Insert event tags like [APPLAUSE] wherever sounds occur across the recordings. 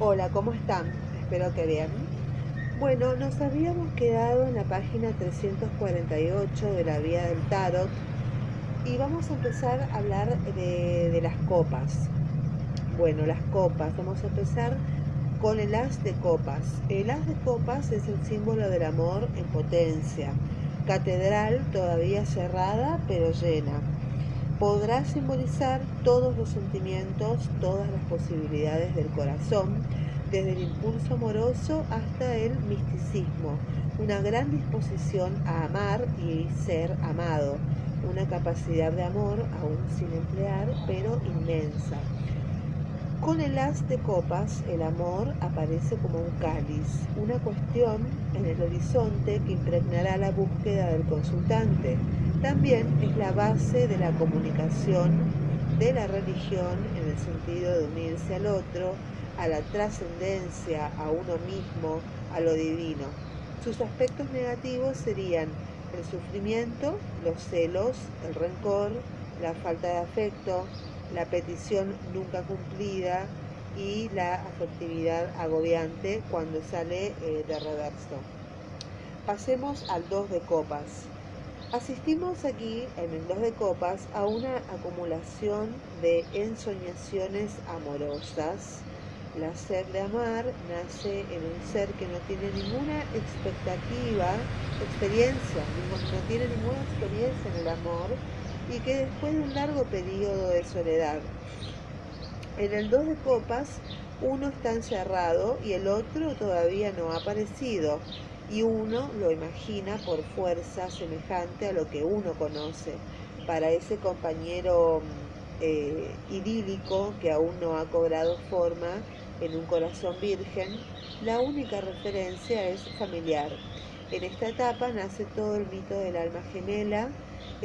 Hola, ¿cómo están? Espero que bien. Bueno, nos habíamos quedado en la página 348 de la Vía del Tarot y vamos a empezar a hablar de, de las copas. Bueno, las copas. Vamos a empezar con el as de copas. El as de copas es el símbolo del amor en potencia. Catedral todavía cerrada pero llena. Podrá simbolizar todos los sentimientos, todas las posibilidades del corazón, desde el impulso amoroso hasta el misticismo, una gran disposición a amar y ser amado, una capacidad de amor aún sin emplear, pero inmensa. Con el as de copas, el amor aparece como un cáliz, una cuestión en el horizonte que impregnará la búsqueda del consultante. También es la base de la comunicación de la religión en el sentido de unirse al otro, a la trascendencia, a uno mismo, a lo divino. Sus aspectos negativos serían el sufrimiento, los celos, el rencor, la falta de afecto, la petición nunca cumplida y la afectividad agobiante cuando sale eh, de reverso. Pasemos al 2 de copas. Asistimos aquí en el 2 de copas a una acumulación de ensoñaciones amorosas. La sed de amar nace en un ser que no tiene ninguna expectativa, experiencia, no tiene ninguna experiencia en el amor y que después de un largo periodo de soledad. En el 2 de copas, uno está encerrado y el otro todavía no ha aparecido, y uno lo imagina por fuerza semejante a lo que uno conoce. Para ese compañero eh, idílico que aún no ha cobrado forma en un corazón virgen, la única referencia es familiar. En esta etapa nace todo el mito del alma gemela,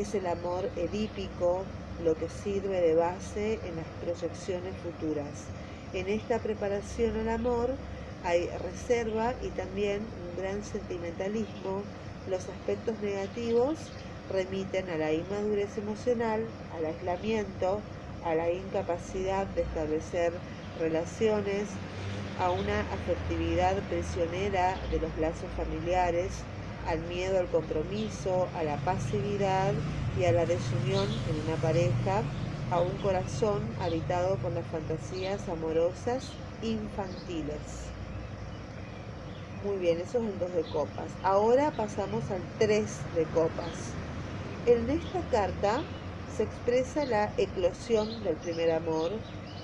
es el amor edípico lo que sirve de base en las proyecciones futuras. En esta preparación al amor hay reserva y también un gran sentimentalismo. Los aspectos negativos remiten a la inmadurez emocional, al aislamiento, a la incapacidad de establecer relaciones, a una afectividad prisionera de los lazos familiares, al miedo al compromiso, a la pasividad y a la desunión en una pareja, a un corazón habitado por las fantasías amorosas infantiles. Muy bien, eso es el 2 de copas. Ahora pasamos al 3 de copas. En esta carta se expresa la eclosión del primer amor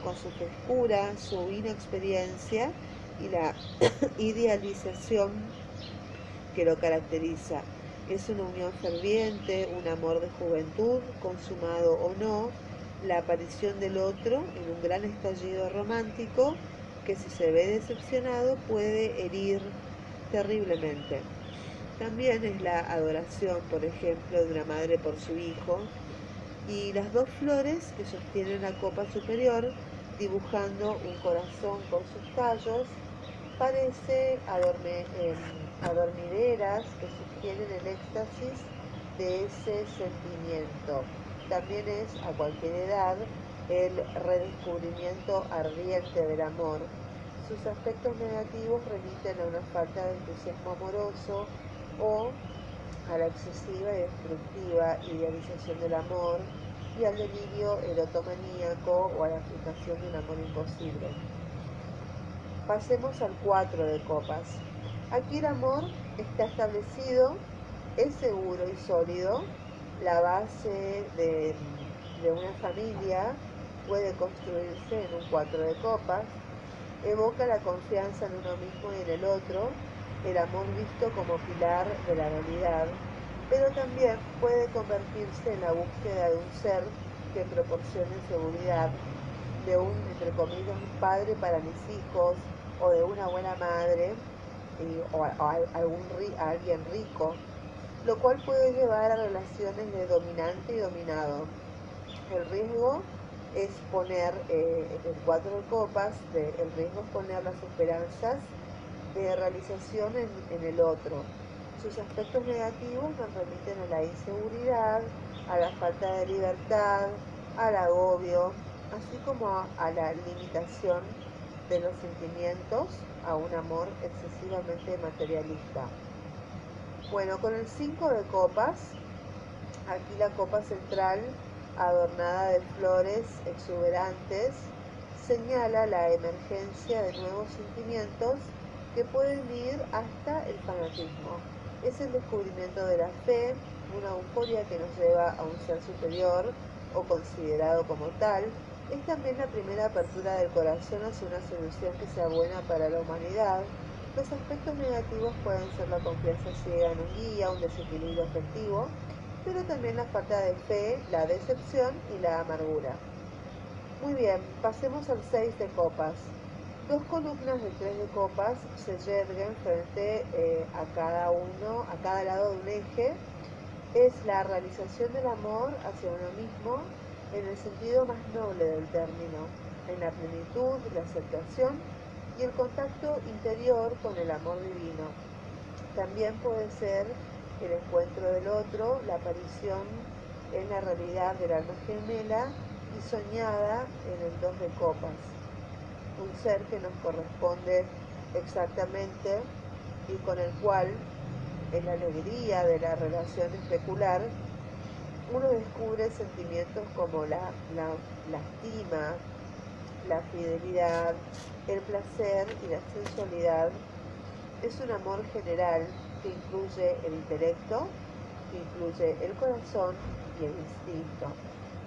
con su frescura, su inexperiencia y la [COUGHS] idealización que lo caracteriza. Es una unión ferviente, un amor de juventud, consumado o no, la aparición del otro en un gran estallido romántico que si se ve decepcionado puede herir terriblemente. También es la adoración, por ejemplo, de una madre por su hijo y las dos flores que sostienen la copa superior dibujando un corazón con sus tallos parece adorme, em, adormideras que sostienen el éxtasis de ese sentimiento. También es a cualquier edad el redescubrimiento ardiente del amor. Sus aspectos negativos remiten a una falta de entusiasmo amoroso o a la excesiva y destructiva idealización del amor y al delirio erotomaníaco o a la aplicación de un amor imposible. Pasemos al 4 de copas. Aquí el amor está establecido, es seguro y sólido. La base de, una familia puede construirse en un cuatro de copas. Evoca la confianza en uno mismo y en el otro, el amor visto como pilar de la realidad, pero también puede convertirse en la búsqueda de un ser que proporcione seguridad, de un, entre comillas, padre para mis hijos o de una buena madre o, a, algún, alguien rico, lo cual puede llevar a relaciones de dominante y dominado. El riesgo es poner, eh, el cuatro de copas, el riesgo es poner las esperanzas de realización en, en el otro. Sus aspectos negativos nos remiten a la inseguridad, a la falta de libertad, al agobio, así como a la limitación de los sentimientos a un amor excesivamente materialista. Bueno, con el 5 de copas, aquí la copa central adornada de flores exuberantes señala la emergencia de nuevos sentimientos que pueden ir hasta el fanatismo. Es el descubrimiento de la fe, una euforia que nos lleva a un ser superior o considerado como tal. Es también la primera apertura del corazón hacia una solución que sea buena para la humanidad. Los aspectos negativos pueden ser la confianza ciega en un guía, un desequilibrio afectivo, pero también la falta de fe, la decepción y la amargura. Muy bien, pasemos al 6 de copas. Dos columnas de 3 de copas se yerguen frente eh, a cada uno, a cada lado de un eje. Es la realización del amor hacia uno mismo en el sentido más noble del término, en la plenitud, la aceptación y el contacto interior con el amor divino. También puede ser el encuentro del otro, la aparición en la realidad del alma gemela y soñada en el dos de copas, un ser que nos corresponde exactamente y con el cual, en la alegría de la relación especular, uno descubre sentimientos como la, la, la estima, la fidelidad, el placer y la sensualidad. Es un amor general que incluye el intelecto, que incluye el corazón y el instinto.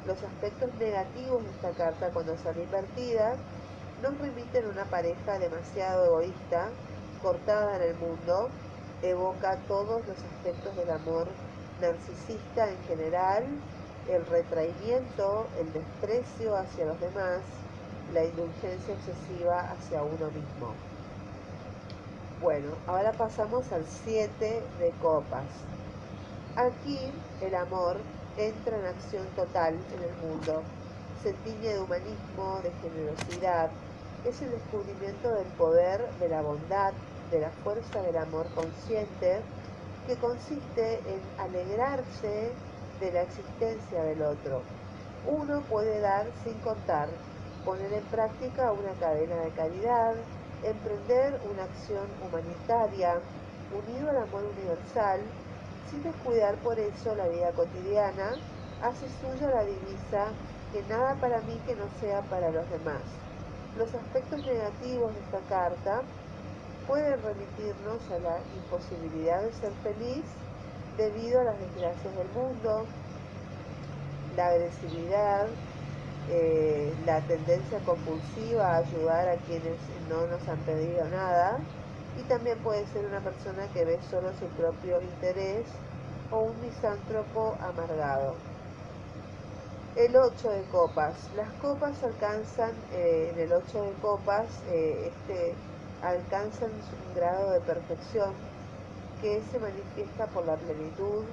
Los aspectos negativos de esta carta cuando son invertidas nos remiten una pareja demasiado egoísta, cortada en el mundo, evoca todos los aspectos del amor narcisista en general, el retraimiento, el desprecio hacia los demás, la indulgencia excesiva hacia uno mismo. Bueno, ahora pasamos al 7 de copas. Aquí el amor entra en acción total en el mundo. Se tiñe de humanismo, de generosidad. Es el descubrimiento del poder, de la bondad, de la fuerza del amor consciente, que consiste en alegrarse de la existencia del otro. Uno puede dar sin contar, poner en práctica una cadena de caridad, emprender una acción humanitaria unido al amor universal, sin descuidar por eso la vida cotidiana, hace suya la divisa que nada para mí que no sea para los demás. Los aspectos negativos de esta carta pueden remitirnos a la imposibilidad de ser feliz debido a las desgracias del mundo, la agresividad, eh, la tendencia compulsiva a ayudar a quienes no nos han pedido nada y también puede ser una persona que ve solo su propio interés o un misántropo amargado. El 8 de copas. Las copas alcanzan, eh, en el 8 de copas, eh, este, alcanzan un grado de perfección que se manifiesta por la plenitud,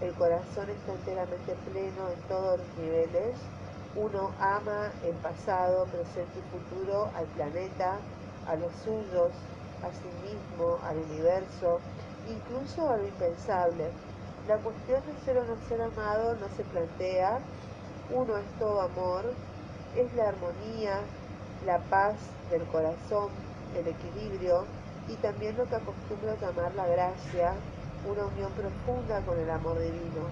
el corazón está enteramente pleno en todos los niveles, uno ama el pasado, presente y futuro al planeta, a los suyos, a sí mismo, al universo, incluso a lo impensable. La cuestión de ser o no ser amado no se plantea, uno es todo amor, es la armonía, la paz del corazón, el equilibrio y también lo que acostumbro llamar la gracia, una unión profunda con el amor divino.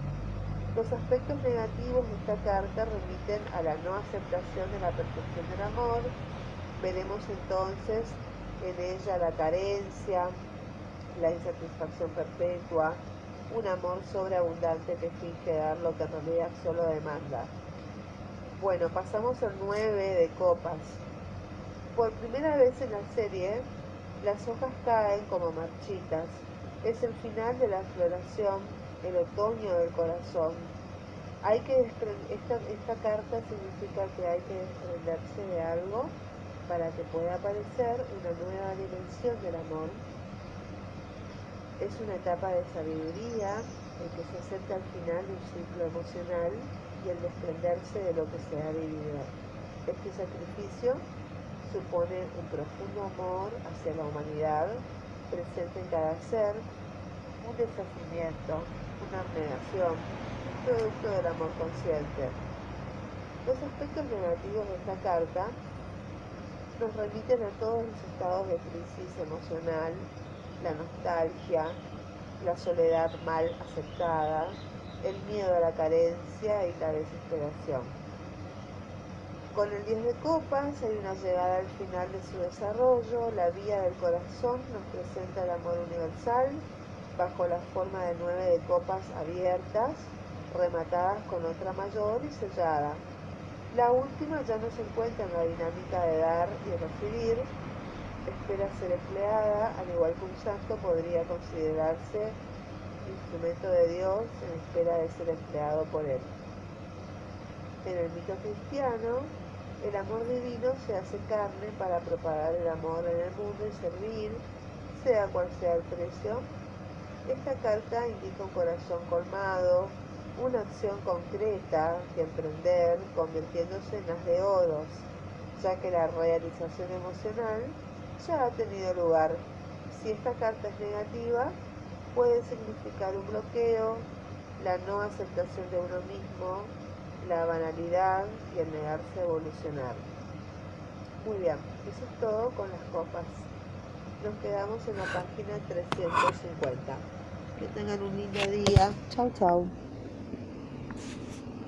Los aspectos negativos de esta carta remiten a la no aceptación de la perfección del amor. Veremos entonces en ella la carencia, la insatisfacción perpetua, un amor sobreabundante que finge dar lo que en realidad solo demanda. Bueno, pasamos al 9 de copas. Por primera vez en la serie, las hojas caen como marchitas. Es el final de la floración el otoño del corazón. Hay que esta, esta carta significa que hay que desprenderse de algo para que pueda aparecer una nueva dimensión del amor. Es una etapa de sabiduría en que se acerca al final de un ciclo emocional y el desprenderse de lo que se ha vivido. Este sacrificio supone un profundo amor hacia la humanidad presente en cada ser, un deshacimiento, una abnegación, producto del amor consciente. Los aspectos negativos de esta carta nos remiten a todos los estados de crisis emocional, la nostalgia, la soledad mal aceptada, el miedo a la carencia y la desesperación. Con el 10 de copas hay una llegada al final de su desarrollo, la vía del corazón nos presenta el amor universal bajo la forma de nueve de copas abiertas, rematadas con otra mayor y sellada. La última ya no se encuentra en la dinámica de dar y recibir, espera ser empleada, al igual que un santo podría considerarse instrumento de Dios en espera de ser empleado por él. En el mito cristiano, el amor divino se hace carne para propagar el amor en el mundo y servir, sea cual sea el precio. Esta carta indica un corazón colmado, una acción concreta que emprender, convirtiéndose en las de oros, ya que la realización emocional ya ha tenido lugar. Si esta carta es negativa, puede significar un bloqueo, la no aceptación de uno mismo, la banalidad y el negarse a evolucionar. Muy bien, eso es todo con las copas. Nos quedamos en la página 350. Que tengan un lindo día. Chau, chau.